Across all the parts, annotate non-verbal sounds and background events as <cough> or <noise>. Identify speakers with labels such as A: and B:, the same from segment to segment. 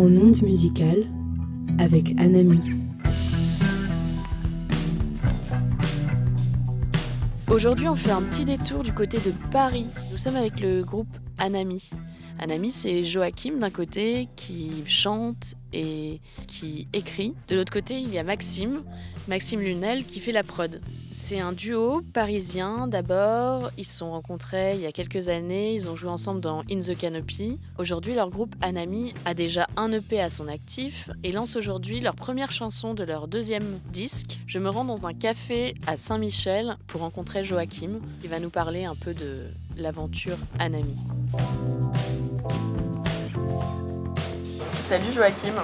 A: En ondes musicales avec Anami.
B: Aujourd'hui, on fait un petit détour du côté de Paris. Nous sommes avec le groupe Anami. Anami, c'est Joachim d'un côté qui chante et qui écrit. De l'autre côté, il y a Maxime, Maxime Lunel qui fait la prod. C'est un duo parisien d'abord. Ils se sont rencontrés il y a quelques années. Ils ont joué ensemble dans In the Canopy. Aujourd'hui, leur groupe Anami a déjà un EP à son actif et lance aujourd'hui leur première chanson de leur deuxième disque. Je me rends dans un café à Saint-Michel pour rencontrer Joachim qui va nous parler un peu de l'aventure Anami. Salut Joachim.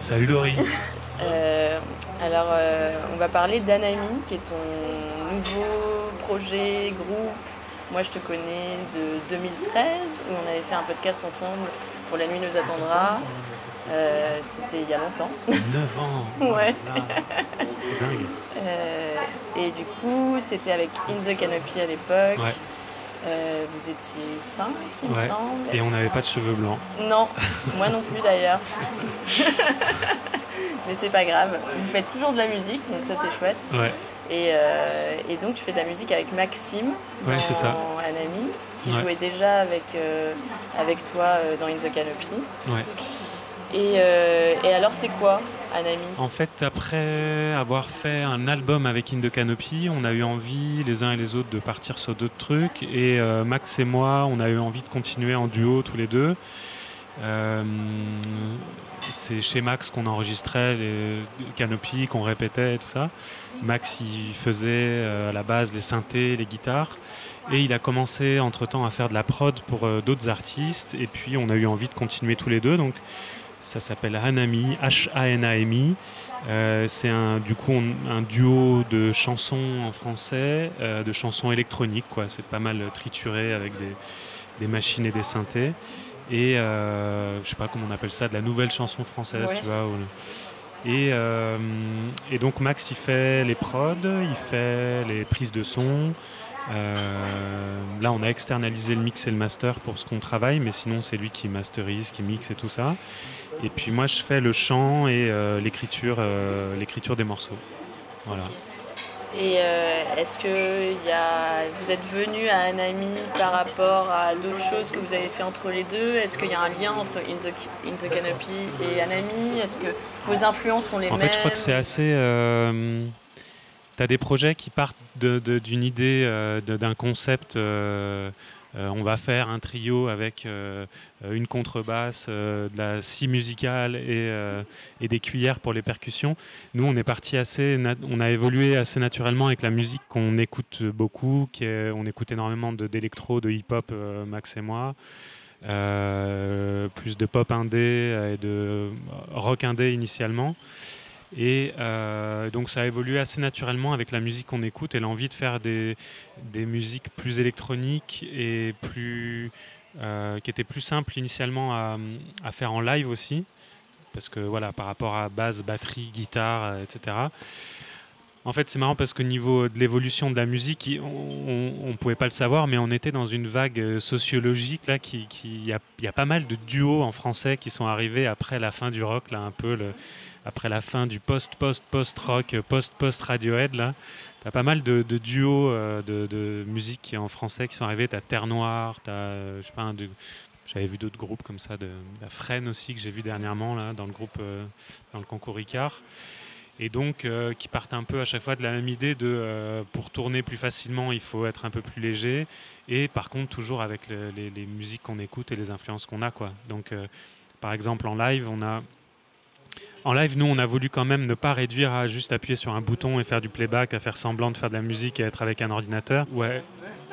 C: Salut Laurie. <laughs>
B: Euh, alors, euh, on va parler d'Anami, qui est ton nouveau projet, groupe. Moi, je te connais de 2013, où on avait fait un podcast ensemble pour La Nuit nous attendra. Euh, C'était il y a longtemps.
C: 9 ans <laughs>
B: Ouais.
C: Dingue.
B: Euh, et du coup, c'était avec In the Canopy à l'époque.
C: Ouais.
B: Euh, vous étiez 5, il me semble.
C: Et on n'avait pas de cheveux blancs.
B: Non, moi non plus d'ailleurs. <laughs> Mais c'est pas grave. Vous faites toujours de la musique, donc ça c'est chouette.
C: Ouais.
B: Et, euh, et donc tu fais de la musique avec Maxime,
C: Ouais,
B: dans
C: c'est ça.
B: un ami, qui
C: Ouais.
B: jouait déjà avec, euh, avec toi dans In the Canopy.
C: Ouais.
B: Et, et alors c'est quoi
C: En fait, après avoir fait un album avec In Canopy, on a eu envie, les uns et les autres, de partir sur d'autres trucs. Et euh, Max et moi, on a eu envie de continuer en duo tous les deux. Euh, c'est chez Max qu'on enregistrait les Canopy, qu'on répétait et tout ça. Max, il faisait euh, à la base les synthés, les guitares. Et il a commencé entre-temps à faire de la prod pour d'autres artistes. Et puis, on a eu envie de continuer tous les deux. Donc, ça s'appelle Hanami, H-A-N-A-M-I. Euh, c'est un, du coup on- un duo de chansons en français, euh, de chansons électroniques. Quoi. C'est pas mal trituré avec des, des machines et des synthés. Et euh, je sais pas comment on appelle ça, de la nouvelle chanson française,
B: Ouais.
C: tu vois. Et, euh, et donc Max il fait les prods, il fait les prises de son. Euh, là on a externalisé le mix et le master pour ce qu'on travaille, mais sinon c'est lui qui masterise, qui mixe et tout ça. Et puis moi je fais le chant et euh, l'écriture, euh, l'écriture des morceaux. Voilà.
B: Et est-ce que y a... vous êtes venu à Anami par rapport à d'autres choses que vous avez fait entre les deux? Est-ce qu'il y a un lien entre In the, In the Canopy et Anami Est-ce que vos influences sont les
C: En
B: mêmes
C: fait, je crois que c'est assez. Euh, tu as des projets qui partent d'une idée, euh, d'un concept. euh, euh, on va faire un trio avec une contrebasse, de la scie musicale et, des cuillères pour les percussions. Nous, on est parti assez, on a évolué assez naturellement avec la musique qu'on écoute beaucoup. On écoute énormément d'électro, de, hip-hop, Max et moi. Plus de pop indé et de rock indé initialement. Et euh, donc ça a évolué assez naturellement avec la musique qu'on écoute et l'envie de faire des, des musiques plus électroniques et plus, euh, qui étaient plus simples initialement à, faire en live aussi. Parce que voilà, par rapport à basse, batterie, guitare, euh, etc. En fait, c'est marrant parce qu'au niveau de l'évolution de la musique, on ne pouvait pas le savoir, mais on était dans une vague sociologique là, qui, il y, a, pas mal de duos en français qui sont arrivés après la fin du rock, là, un peu après la fin du post post post rock, post post Radiohead là. T'as pas mal de, duos euh, de, musique en français qui sont arrivés. T'as Terre Noire, t'as, euh, je sais pas, j'avais vu d'autres groupes comme ça, de, la Fresne aussi que j'ai vu dernièrement là dans le groupe, euh, dans le concours Ricard et donc qui partent un peu à chaque fois de la même idée de pour tourner plus facilement il faut être un peu plus léger et par contre toujours avec le- les, les musiques qu'on écoute et les influences qu'on a quoi donc par exemple en live on a en live nous on a voulu quand même ne pas réduire à juste appuyer sur un bouton et faire du playback à faire semblant de faire de la musique et être avec un ordinateur ouais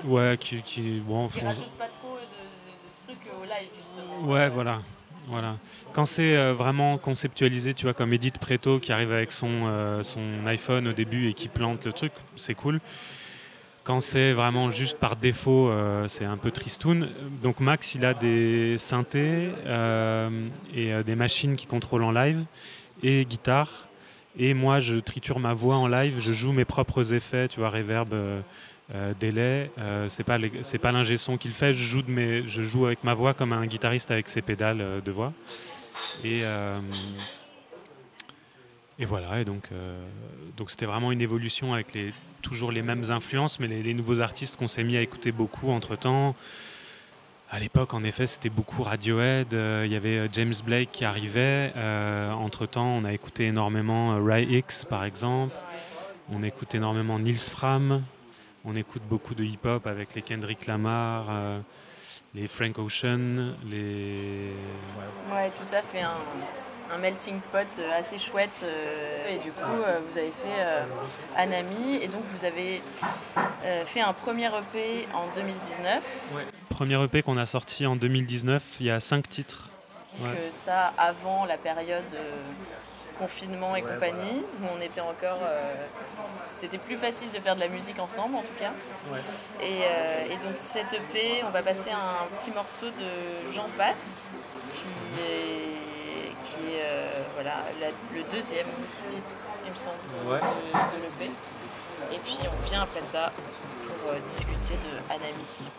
C: ouais qui, qui bon
B: Qui
C: on-
B: rajoute pas trop de, de- de trucs au live justement.
C: Ouais, voilà. voilà. Quand c'est euh, vraiment conceptualisé, tu vois, comme Edith Preto qui arrive avec son, euh, son iPhone au début et qui plante le truc, c'est cool. Quand c'est vraiment juste par défaut, euh, c'est un peu tristoun. Donc Max, il a des synthés euh, et euh, des machines qui contrôlent en live et guitare. Et moi, je triture ma voix en live, je joue mes propres effets, tu vois, reverb, euh, euh, délai. Euh, c'est pas les- l'ingé son qui le fait. Je joue de mes, je joue avec ma voix comme un guitariste avec ses pédales euh, de voix. Et, et voilà, et donc c'était vraiment une évolution avec les, toujours les mêmes influences, mais les, nouveaux artistes qu'on s'est mis à écouter beaucoup entre temps. À l'époque, en effet, c'était beaucoup Radiohead. Il y avait James Blake qui arrivait. entre temps, on a écouté énormément Ray X, par exemple. On écoute énormément Nils Fram. On écoute beaucoup de hip-hop avec les Kendrick Lamar, euh, les Frank Ocean, les.
D: Ouais, tout ça fait un, melting pot euh, assez chouette. Euh, et du coup, vous avez fait Anami et donc vous avez fait un premier EP en 2019.
C: Ouais. Premier EP qu'on a sorti en 2019, il y a cinq titres.
D: Donc ça avant la période confinement et compagnie, où on était encore. Euh, c'était plus facile de faire de la musique ensemble en tout cas. Euh, et, donc cette EP, on va passer un petit morceau de Jean Passe, qui est, qui est euh, voilà, le deuxième titre, il me semble, de, de l'EP. Et puis on vient après ça pour discuter de Anami.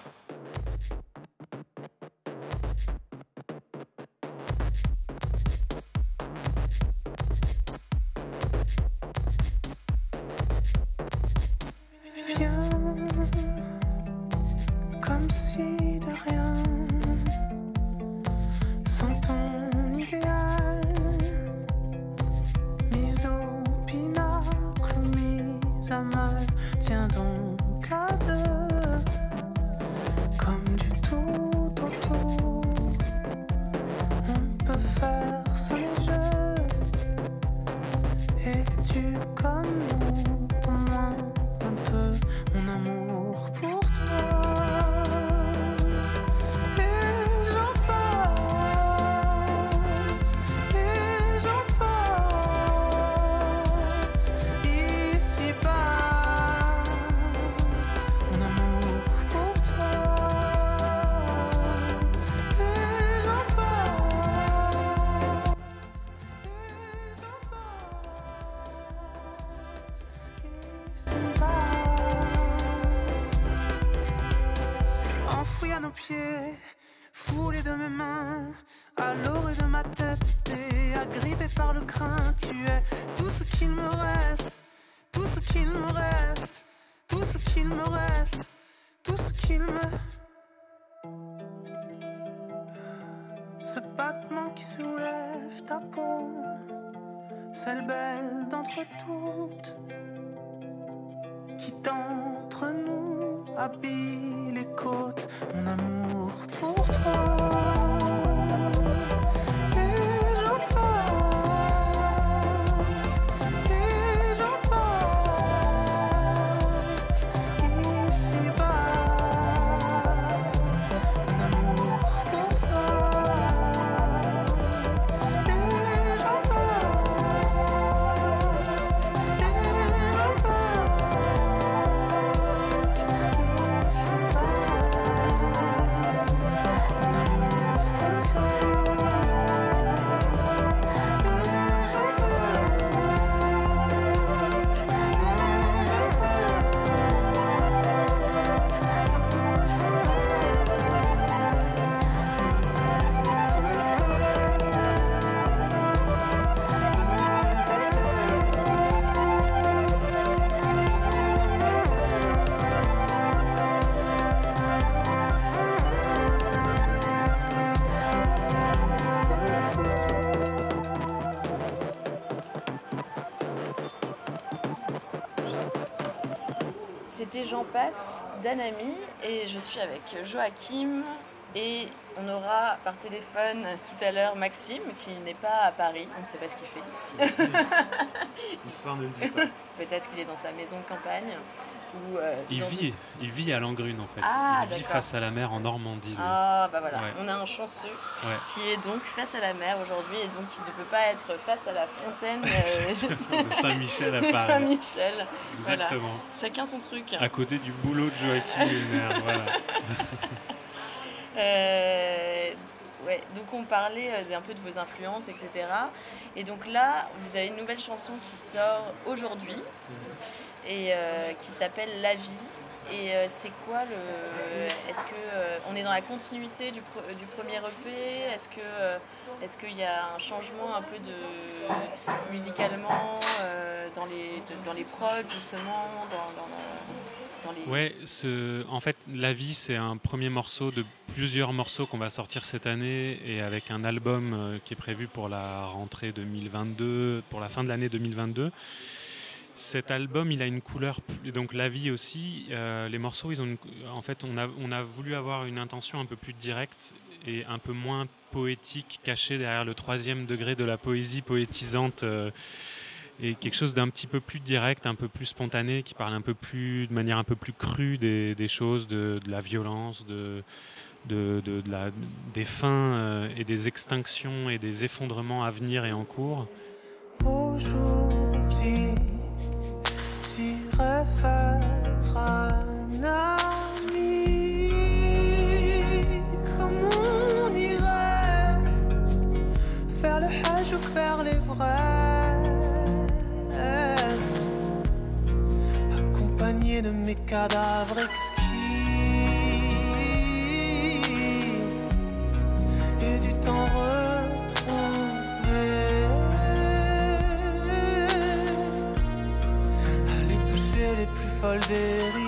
D: foulé de mes mains, à l'orée de ma tête, t'es agrippé par le crin, tu es tout ce qu'il me reste, tout ce qu'il me reste, tout ce qu'il me reste, tout ce qu'il me... Ce battement qui soulève ta peau, celle belle d'entre toutes qui d'entre nous habille les côtes, mon amour pour toi. Passe d'Anami et je suis avec Joachim et on aura par téléphone tout à l'heure Maxime qui n'est pas à Paris, on ne sait pas ce qu'il fait.
C: L'histoire ne le dit pas. <laughs>
D: Peut-être qu'il est dans sa maison de campagne. Euh,
C: il, vit, il vit à Langrune en fait. Ah, il vit face à la mer en Normandie.
D: Ah bah voilà, on a un chanceux qui est donc face à la mer aujourd'hui et donc qui ne peut pas être face à la fontaine
C: euh, <laughs> de Saint-Michel à <laughs> Paris.
D: Saint-Michel.
C: Exactement.
D: Chacun son truc.
C: À côté du boulot de Joachim voilà.
D: Euh, ouais, donc on parlait euh, un peu de vos influences, etc. Et donc là, vous avez une nouvelle chanson qui sort aujourd'hui et euh, qui s'appelle La vie.
B: Et c'est quoi le. Est-ce que on est dans la continuité du, du premier EP Est-ce que est-ce qu'il y a un changement un peu de musicalement dans les dans les prods justement dans,
D: Ouais, ce, en fait, La vie, c'est un premier morceau de plusieurs morceaux qu'on va sortir cette année et avec un album euh, qui est prévu pour la rentrée 2022, pour la fin de l'année 2022. Cet album, il a une couleur, donc la vie aussi. Euh, les morceaux, ils ont, en fait, on a, on a voulu avoir une intention un peu plus directe et un peu moins poétique, cachée derrière le troisième degré de la poésie poétisante. Euh, et quelque chose d'un petit peu plus direct, un peu plus spontané, qui parle un peu plus, de manière un peu plus crue des, choses, de, la violence, de, des fins euh, et des extinctions et des effondrements à venir et en cours. Aujourd'hui, un ami. Comme on irait faire le hajj ou faire les vrais? De mes cadavres exquis et du temps retrouvé. Aller toucher les plus folles dérives.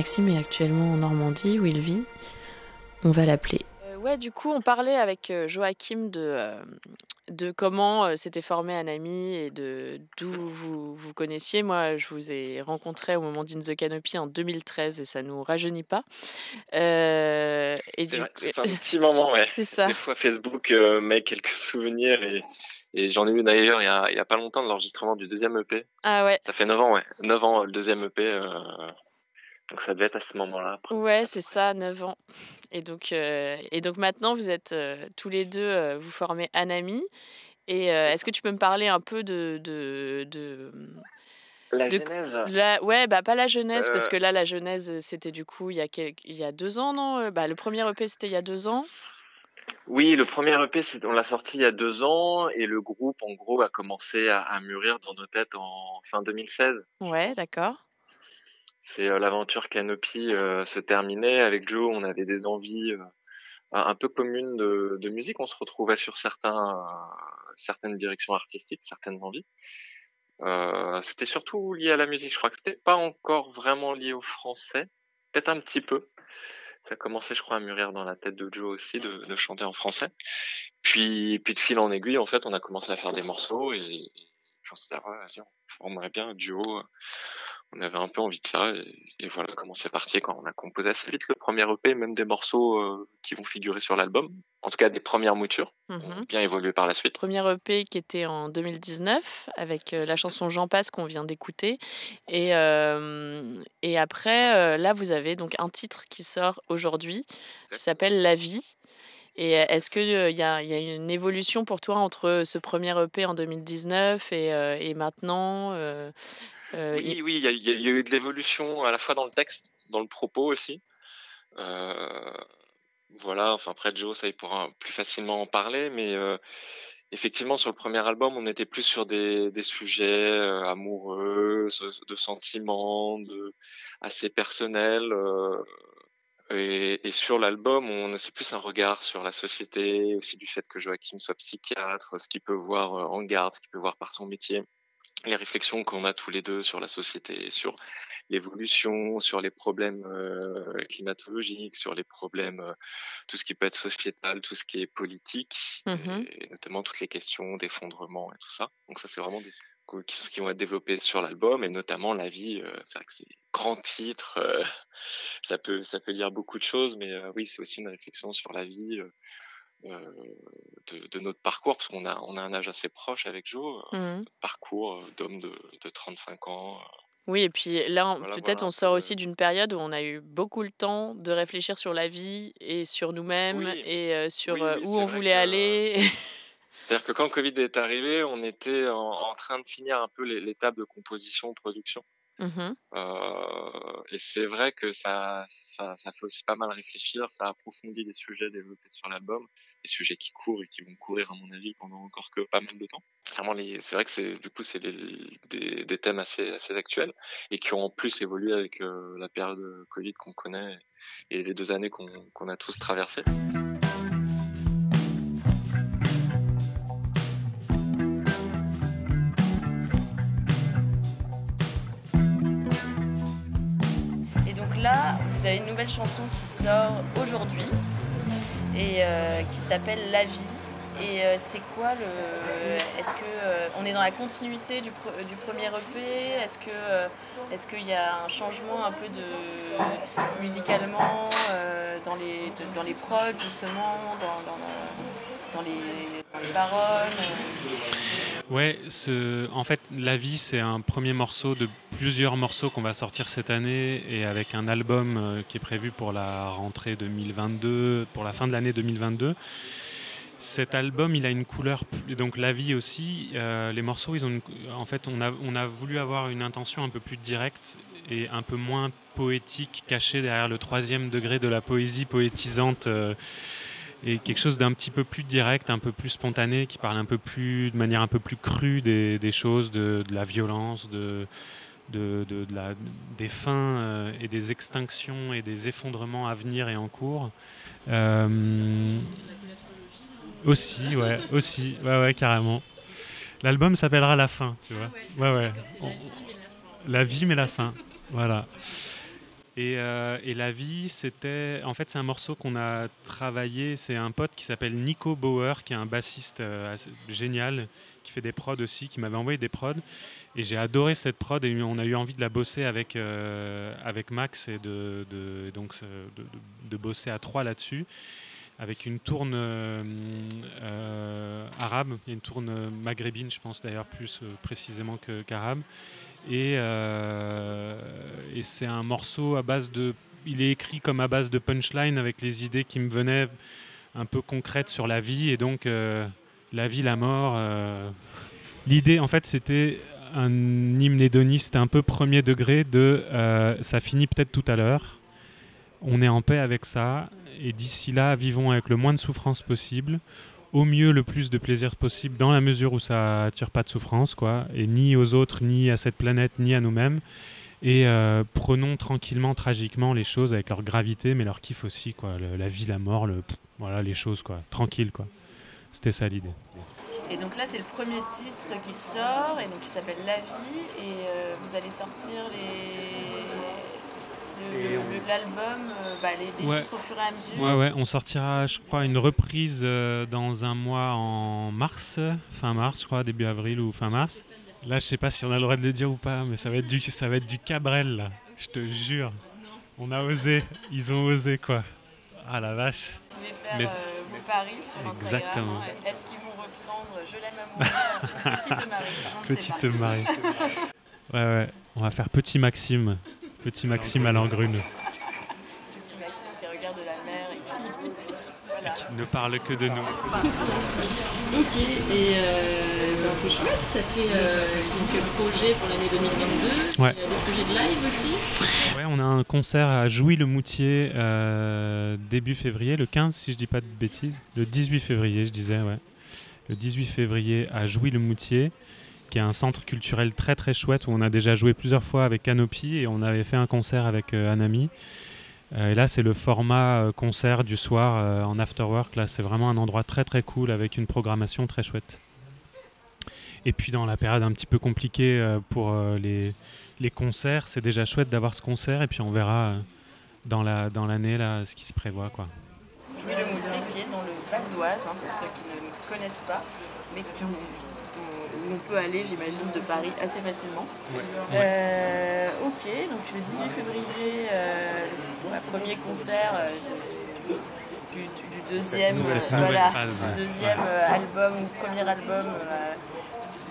B: Maxime est actuellement en Normandie où il vit. On va l'appeler. Euh, ouais, du coup, on parlait avec euh, Joachim de, euh, de comment s'était formé un ami et de d'où vous vous connaissiez. Moi, je vous ai rencontré au moment d'In the Canopy en 2013 et ça nous rajeunit pas.
E: et du... ça fait un <laughs> petit moment, ouais.
B: C'est ça.
E: Des fois, Facebook met quelques <laughs> souvenirs et, et j'en ai eu d'ailleurs il, il y a, pas longtemps de l'enregistrement du deuxième EP.
B: Ah ouais.
E: Ça fait 9 ans, ouais. 9 ans le deuxième EP. Donc ça devait être à ce moment-là.
B: Ouais, c'est ça, 9 ans. Et donc, euh, et donc maintenant, vous êtes euh, tous les deux, euh, vous formez Anami. Et est-ce que tu peux me parler un peu de... de, de
E: la genèse
B: la, Ouais, bah pas la genèse, parce que là, la genèse, c'était du coup il y a, il y a deux ans, non bah, Le premier EP, c'était il y a deux ans.
E: Oui, le premier EP, on l'a sorti il y a deux ans et le groupe, en gros, a commencé à, à mûrir dans nos têtes en fin 2016.
B: Ouais, d'accord
E: c'est l'aventure Canopy se terminait. Avec Joe, on avait des envies un peu commune de, de musique. On se retrouvait sur certains, certaines directions artistiques, certaines envies. Euh, c'était surtout lié à la musique. Je crois que c'était pas encore vraiment lié au français, peut-être un petit peu. Ça commençait, je crois, à mûrir dans la tête de Joe aussi de, de chanter en français. Puis, puis de fil en aiguille, en fait, on a commencé à faire des morceaux et, et j'en sais on formerait bien un duo on avait un peu envie de ça et, voilà comment c'est parti quand on a composé assez vite le premier EP, même des morceaux euh, qui vont figurer sur l'album, en tout cas des premières moutures,
B: Mhm.
E: bien évolué par la suite.
B: Premier EP qui était en 2019 avec euh, la chanson J'en passe qu'on vient d'écouter. Et, euh, et après, euh, là, vous avez donc un titre qui sort aujourd'hui qui s'appelle La vie. Et est-ce qu'il il y, a, y a une évolution pour toi entre ce premier EP en 2019 et, euh, et maintenant euh, euh,
E: Oui,
B: il-
E: oui, il y, a- il y eu de l'évolution à la fois dans le texte, dans le propos aussi. Euh, voilà, enfin après Joe, ça il pourra plus facilement en parler, mais euh, effectivement sur le premier album, on était plus sur des, des sujets amoureux, de sentiments, de assez personnels. et, et sur l'album, on c'est plus un regard sur la société, aussi du fait que Joachim soit psychiatre, ce qu'il peut voir en garde, ce qu'il peut voir par son métier les réflexions qu'on a tous les deux sur la société, sur l'évolution, sur les problèmes euh, climatologiques, sur les problèmes, euh, tout ce qui peut être sociétal, tout ce qui est politique,
B: Mhm.
E: et, notamment toutes les questions d'effondrement et tout ça. Donc ça, c'est vraiment des qui, qui vont être développés sur l'album, et notamment la vie. euh, c'est vrai que c'est grand titre, <laughs> ça peut ça peut dire beaucoup de choses, mais oui, c'est aussi une réflexion sur la vie. Euh, de, de notre parcours, parce qu'on a, on a un âge assez proche avec Joe, euh,
B: Mhm.
E: parcours euh, d'homme de, de 35 ans.
B: Oui, et puis là,
E: Voilà,
B: peut-être
E: voilà,
B: on sort aussi d'une période où on a eu beaucoup le temps de réfléchir sur la vie et sur nous-mêmes
E: Oui.
B: et sur
E: Oui,
B: où on voulait
E: que-
B: aller. <laughs> <laughs>
E: C'est-à-dire que quand le Covid est arrivé, on était en, en train de finir un peu l'étape de composition, production. Euh, et c'est vrai que ça, ça, ça fait aussi pas mal réfléchir, ça approfondit les sujets développés sur l'album, des sujets qui courent et qui vont courir à mon avis pendant encore que pas mal de temps. C'est vrai que c'est du coup c'est des, des thèmes assez, assez actuels et qui ont en plus évolué avec euh, la période de Covid qu'on connaît et les deux années qu'on qu'on a tous traversées.
B: Chanson qui sort aujourd'hui et euh, qui s'appelle La vie. Et euh, c'est quoi le. Est-ce que euh, on est dans la continuité du, du premier EP Est-ce que est-ce qu'il y a un changement un peu de musicalement dans les dans les prods justement dans, dans les, dans les euh
C: Ouais, en fait, La vie, c'est un premier morceau de plusieurs morceaux qu'on va sortir cette année et avec un album euh, qui est prévu pour la rentrée 2022, pour la fin de l'année 2022. Cet album, il a une couleur, donc La vie aussi. euh, les morceaux, ils ont, en fait, on a, voulu avoir une intention un peu plus directe et un peu moins poétique, cachée derrière le troisième degré de la poésie poétisante. Et quelque chose d'un petit peu plus direct, un peu plus spontané, qui parle un peu plus, de manière un peu plus crue des, des choses, de, de la violence, de, de, de- de la, des fins euh, et des extinctions et des effondrements à venir et en cours. Euh, aussi, ouais, aussi, ouais, ouais, carrément. L'album s'appellera La fin, tu vois. Ouais, ouais. On- la vie, mais la fin. Voilà. Et, euh, et la vie, c'était. En fait, c'est un morceau qu'on a travaillé. C'est un pote qui s'appelle Nico Bauer, qui est un bassiste euh, génial, qui fait des prods aussi, qui m'avait envoyé des prods. Et j'ai adoré cette prod et on a eu envie de la bosser avec, euh, avec Max et de, donc, de, bosser à trois là-dessus. Avec une tourne arabe, une tourne maghrébine, je pense d'ailleurs plus précisément qu'arabe. Et, euh, et c'est un morceau à base de. Il est écrit comme à base de punchline avec les idées qui me venaient un peu concrètes sur la vie et donc euh, la vie, la mort. euh. L'idée, en fait, c'était un hymne hédoniste un peu premier degré de ça finit peut-être tout à l'heure. On est en paix avec ça et d'ici là, vivons avec le moins de souffrance possible au mieux le plus de plaisir possible dans la mesure où ça attire pas de souffrance quoi et ni aux autres ni à cette planète ni à nous-mêmes Et euh, prenons tranquillement, tragiquement les choses avec leur gravité, mais leur kiff aussi, quoi. la vie, la mort, voilà, les choses, quoi. Tranquille, quoi. C'était ça l'idée.
B: Et donc là, c'est le premier titre qui sort, et donc il s'appelle La vie, et euh, vous allez sortir les l'album, euh, bah, les, titres au fur et à mesure.
C: Ouais, ouais, on sortira, je crois, une reprise euh, dans un mois en mars, fin mars, je crois, début avril ou fin mars. Là, je sais pas si on a le droit de le dire ou pas, mais ça va être du, ça va être du Cabrel, là. Je te jure. On a osé, ils ont osé, quoi. Ah la vache.
B: mais... Euh, Paris sur
C: Exactement.
B: Est-ce qu'ils vont reprendre Je l'aime à Petite Marie
C: Petite Marie. ouais, ouais. On va faire Petit Maxime. Petit Maxime à l'engrune.
B: Petit Maxime qui regarde la mer et
C: qui, ne parle que de nous.
B: Ok, et euh, ben c'est chouette, ça fait euh, quelques projets pour l'année 2022.
C: Ouais.
B: Il y a des projets de live aussi.
C: Ouais, on a un concert à Jouy-le-Moutier euh, début février, le 15 si je dis pas de bêtises. Le 18 février, je disais, ouais. Le 18 février à Jouy-le-Moutier qui est un centre culturel très très chouette où on a déjà joué plusieurs fois avec Canopy et on avait fait un concert avec euh, Anami. Euh, et là, c'est le format euh, concert du soir en afterwork. Là, c'est vraiment un endroit très très cool avec une programmation très chouette. Et puis dans la période un petit peu compliquée pour les, concerts, c'est déjà chouette d'avoir ce concert et puis on verra dans l'année la, dans ce qui se prévoit. Quoi.
B: Jouer le Moutier qui est dans le Val d'Oise, hein, pour ceux qui ne connaissent pas, mais qui ont on peut aller, j'imagine, de Paris assez facilement. Euh, ok, donc le 18 février, euh, premier concert euh, du, deuxième, voilà, deuxième album, premier album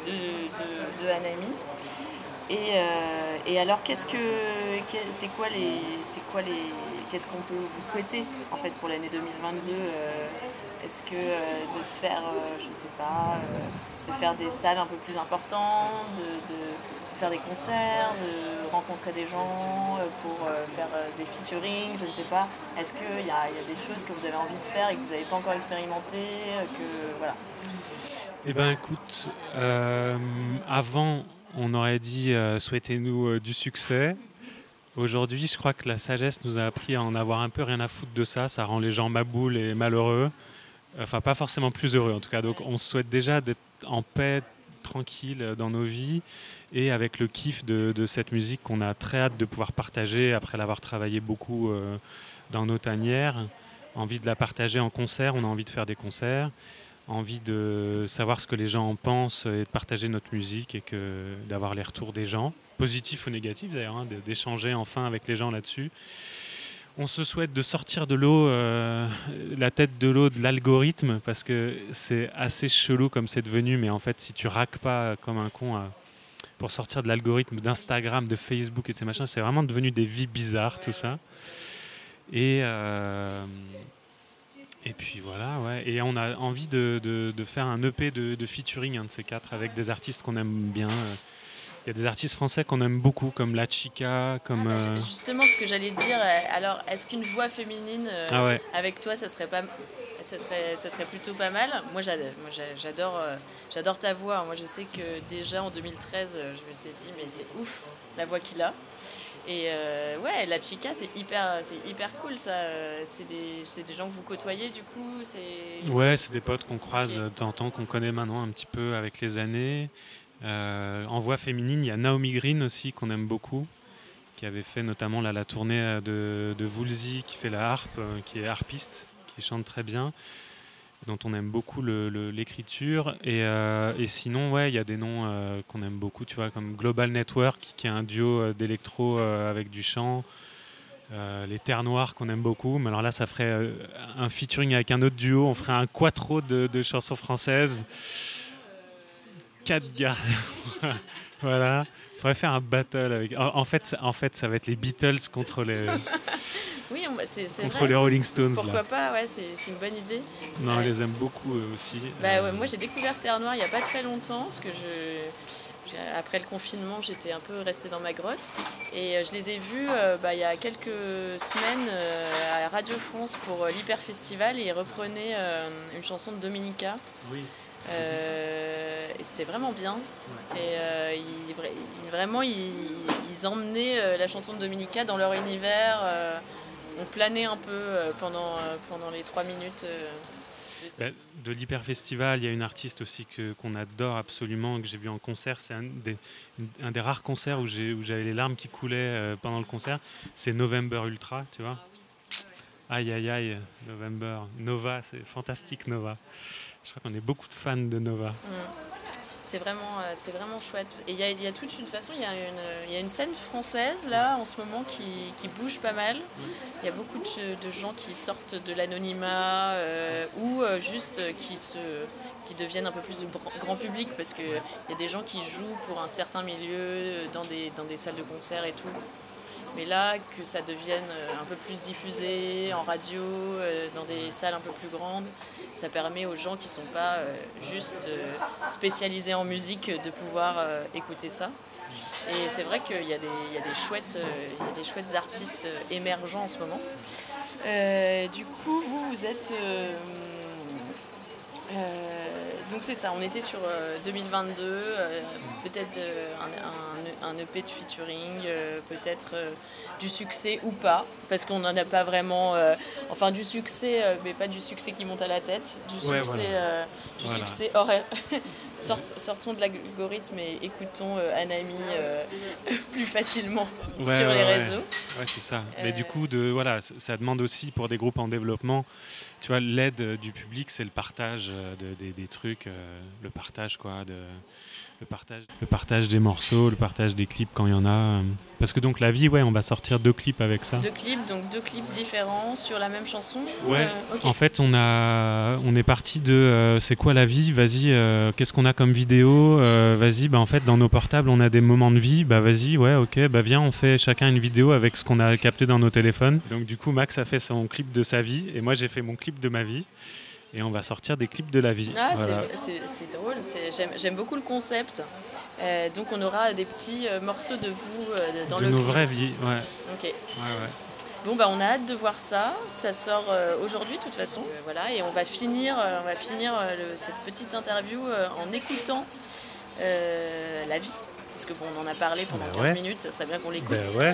B: de, de, de Anami. Et, alors, qu'est-ce que, c'est quoi les, c'est quoi les, qu'est-ce qu'on peut vous souhaiter en fait pour l'année 2022 Est-ce que de se faire, je sais pas de faire des salles un peu plus importantes, de, faire des concerts, de rencontrer des gens euh, pour euh, faire euh, des featuring, je ne sais pas. Est-ce qu'il y, a des choses que vous avez envie de faire et que vous n'avez pas encore expérimenté.
C: Eh bien écoute, avant on aurait dit souhaitez-nous du succès. Aujourd'hui, je crois que la sagesse nous a appris à en avoir un peu rien à foutre de ça. Ça rend les gens maboules et malheureux. Enfin, pas forcément plus heureux en tout cas. Donc, on souhaite déjà d'être en paix, tranquille dans nos vies et avec le kiff de, cette musique qu'on a très hâte de pouvoir partager après l'avoir travaillé beaucoup euh, dans nos tanières. Envie de la partager en concert, on a envie de faire des concerts, envie de savoir ce que les gens en pensent et de partager notre musique et d'avoir les retours des gens, positifs ou négatifs d'ailleurs, hein, d'échanger enfin avec les gens là-dessus. On se souhaite de sortir de l'eau, euh, la tête de l'eau de l'algorithme, parce que c'est assez chelou comme c'est devenu, mais en fait, si tu raques pas comme un con euh, pour sortir de l'algorithme d'Instagram, de Facebook et de ces machins, c'est vraiment devenu des vies bizarres, tout ça. Et, euh, et puis voilà, ouais. Et on a envie de, faire un EP de, featuring, un de ces quatre, avec des artistes qu'on aime bien. Il y a des artistes français qu'on aime beaucoup, comme La Chica, comme. Ah
B: bah, euh, justement, ce que j'allais dire, euh, alors, est-ce qu'une voix féminine euh, ah avec toi, ça serait pas. Ça serait, ça serait plutôt pas mal? Moi, j'adore, j'adore ta voix. Moi, je sais que déjà en 2013, je me suis dit, mais c'est ouf la voix qu'il a. Et ouais, la chica, c'est hyper, c'est hyper cool ça. C'est des, des, gens que vous côtoyez du coup.
C: Ouais, c'est des potes qu'on croise de temps en temps, qu'on connaît maintenant un petit peu avec les années. Euh, en voix féminine, il y a Naomi Green aussi qu'on aime beaucoup, qui avait fait notamment la tournée euh, de, de Woolsey, qui fait la harpe, euh, qui est harpiste, qui chante très bien, dont on aime beaucoup l'écriture. Et, sinon, ouais, il y a des noms qu'on aime beaucoup, tu vois, comme Global Network, qui est un duo d'électro avec du chant. les Terres Noires qu'on aime beaucoup, mais alors là ça ferait un featuring avec un autre duo, on ferait un quattro de, de chansons françaises quatre gars. <laughs> voilà. Il faudrait faire un battle avec. En, fait, en fait, ça va être les Beatles contre les. <laughs>
B: oui,
C: contre les Rolling Stones.
B: Pourquoi pas Ouais, c'est une bonne idée.
C: Non, on les aime beaucoup aussi.
B: Bah, ouais, moi, j'ai découvert Terre Noire il n'y a pas très longtemps parce que je après le confinement, j'étais un peu restée dans ma grotte. Et euh, je les ai vus euh, bah, il y a quelques semaines euh, à Radio France pour l'Hyper Festival et ils reprenaient une chanson de Dominica.
C: Oui.
B: Euh, et c'était vraiment bien. Et euh, il, vraiment, il, ils emmenaient la chanson de Dominica dans leur univers. on planait un peu pendant, pendant les trois minutes.
C: Bah, de l'Hyper Festival, il y a une artiste aussi que, qu'on adore absolument, que j'ai vu en concert. C'est un des, un des rares concerts où, j'ai, où j'avais les larmes qui coulaient pendant le concert. C'est November Ultra, tu vois. Ah aïe aïe aïe, November. Nova, c'est fantastique Nova. Je crois qu'on est beaucoup de fans de Nova. Mm.
B: C'est vraiment, euh, vraiment chouette. Et il y a, y a, toute une façon, il y, y, a une scène française là en ce moment qui, qui bouge pas mal. Il y a beaucoup de, gens qui sortent de l'anonymat euh, ou euh, juste qui, se, qui deviennent un peu plus grand public parce qu'il y a des gens qui jouent pour un certain milieu dans des, dans des salles de concert et tout. Mais là, que ça devienne un peu plus diffusé en radio, dans des salles un peu plus grandes, ça permet aux gens qui ne sont pas euh, juste euh, spécialisés en musique de pouvoir euh, écouter ça. Et c'est vrai qu'il y, a des chouettes, y a des chouettes artistes émergents en ce moment. du coup, vous, vous êtes... donc c'est ça, on était sur 2022, peut-être un, un, EP de featuring, peut-être du succès ou pas, parce qu'on n'en a pas vraiment. Euh, enfin, du succès, euh, mais pas du succès qui monte à la tête, du succès, euh, du succès horaire. <laughs> sortons de l'algorithme et écoutons Anami <laughs> plus facilement sur les réseaux.
C: Ouais, c'est ça. Mais du coup, de, voilà, ça demande aussi pour des groupes en développement, tu vois, l'aide du public, c'est le partage de, des, des, trucs, le partage quoi, de le partage, le partage des morceaux, le partage des clips quand il y en a. Euh. Parce que donc la vie, ouais, on va sortir deux clips avec ça.
B: Deux clips, donc deux clips différents sur la même chanson.
C: Ouais. Euh, en fait, on a, on est parti de, euh, c'est quoi la vie Vas-y, qu'est-ce qu'on a comme vidéo Vas-y, bah en fait, dans nos portables, on a des moments de vie. Bah vas-y, ouais, ok, bah viens, on fait chacun une vidéo avec ce qu'on a capté dans nos téléphones. Donc du coup, Max a fait son clip de sa vie et moi j'ai fait mon clip de ma vie et on va sortir des clips de la vie.
B: Ah, c'est drôle, j'aime beaucoup le concept. Euh, donc on aura des petits euh, morceaux de vous euh, dans
C: de
B: le
C: nos vraies vies, ouais.
B: Ok. Ouais, ouais. Bon bah on a hâte de voir ça. Ça sort aujourd'hui de toute façon. voilà et on va finir, on va finir cette petite interview en écoutant la vie parce que bon, on en a parlé pendant 15 bah minutes, ça serait bien qu'on l'écoute.
C: Bah ouais.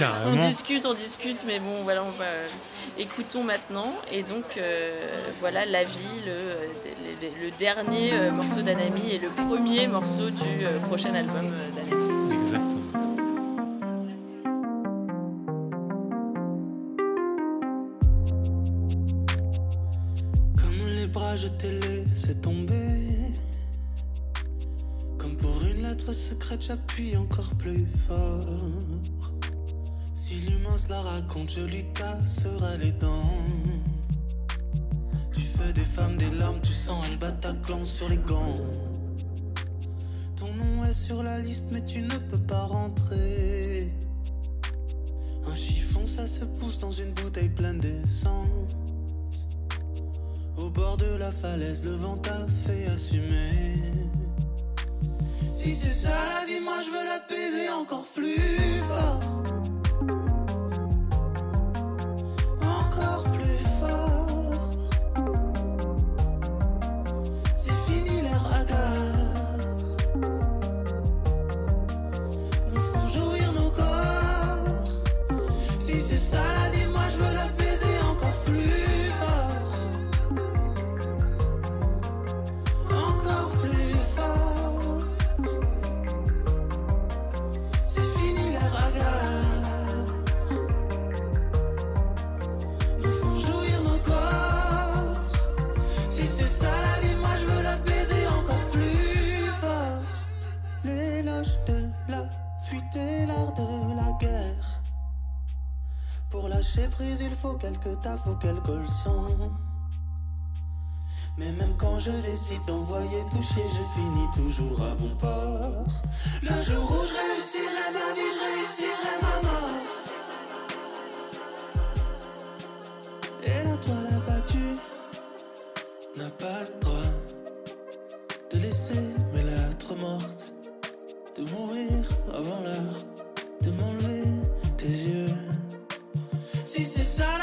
C: <laughs>
B: on discute, on discute, mais bon, voilà, on va écoutons maintenant. Et donc, euh, voilà, La Vie, le, le, dernier euh, morceau d'Anami et le premier morceau du euh, prochain album d'Anami.
C: Exactement.
D: Comme les bras, je t'ai laissé tomber. Lettre secrète, j'appuie encore plus fort. Si l'humain se la raconte, je lui casserai les dents. Tu fais des femmes, des larmes, tu sens un Bataclan sur les gants. Ton nom est sur la liste, mais tu ne peux pas rentrer. Un chiffon, ça se pousse dans une bouteille pleine d'essence. Au bord de la falaise, le vent t'a fait assumer. Si c'est ça la vie, moi je veux l'apaiser encore plus fort. Il faut quelques taf ou quelques leçons. Mais même quand je décide d'envoyer toucher, je finis toujours à bon port. Le jour où je réussirai ma vie, je réussirai ma mort. Et la toile abattue n'a pas le droit de laisser mes lettres mortes, de mourir avant l'heure, de m'enlever tes yeux. Si c'est ça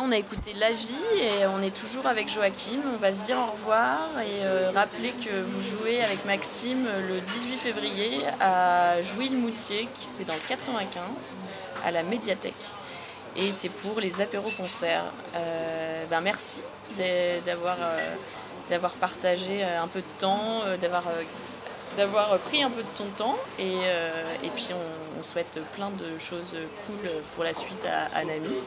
B: On a écouté La vie et on est toujours avec Joachim. On va se dire au revoir et euh, rappeler que vous jouez avec Maxime le 18 février à Jouy-le-Moutier, qui c'est dans le 95, à la médiathèque. Et c'est pour les apéros-concerts. Euh, ben merci d'avoir euh, d'avoir partagé un peu de temps, d'avoir d'avoir pris un peu de ton temps et, et puis on, souhaite plein de choses cool pour la suite à, à Nami.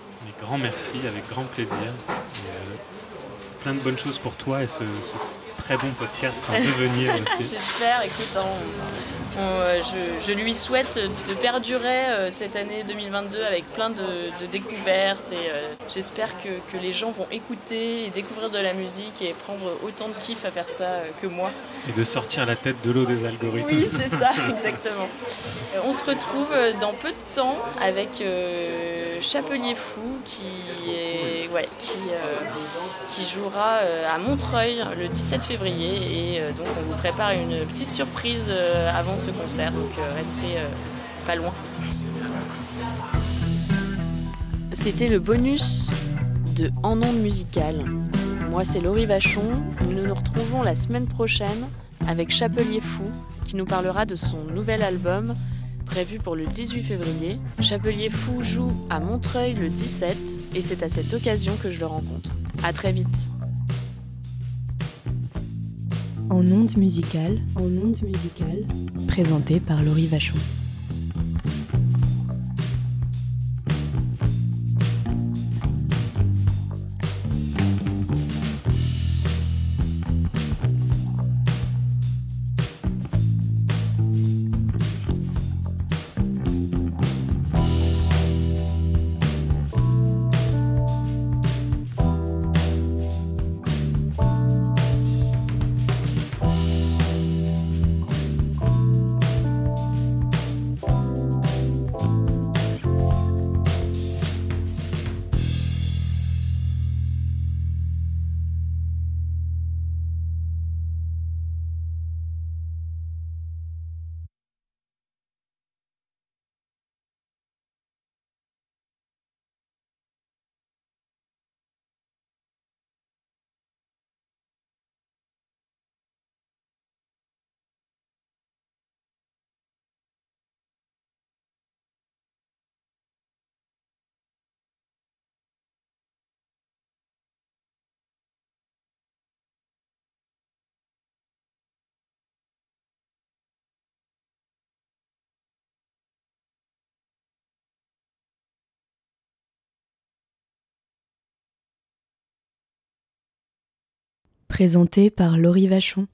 C: grand merci, avec grand plaisir. Et, plein de bonnes choses pour toi et ce, ce très bon podcast en <laughs> devenir aussi.
B: J'espère, écoute, hein, euh, je, lui souhaite de perdurer euh, cette année 2022 avec plein de, découvertes et euh, j'espère que, les gens vont écouter et découvrir de la musique et prendre autant de kiff à faire ça que moi.
C: Et de sortir la tête de l'eau des algorithmes.
B: Oui, c'est ça, <laughs> exactement. On se retrouve dans peu de temps avec Chapelier Fou qui, est, ouais, qui, qui jouera à Montreuil le 17 février et donc on vous prépare une petite surprise avant ce concert, donc euh, restez euh, pas loin. C'était le bonus de En ondes musicales. Moi, c'est Laurie Vachon. Nous nous retrouvons la semaine prochaine avec Chapelier Fou, qui nous parlera de son nouvel album prévu pour le 18 février. Chapelier Fou joue à Montreuil le 17 et c'est à cette occasion que je le rencontre. À très vite.
A: En ondes musicales, en ondes musicales, présenté par Laurie Vachon. Présenté par Laurie Vachon.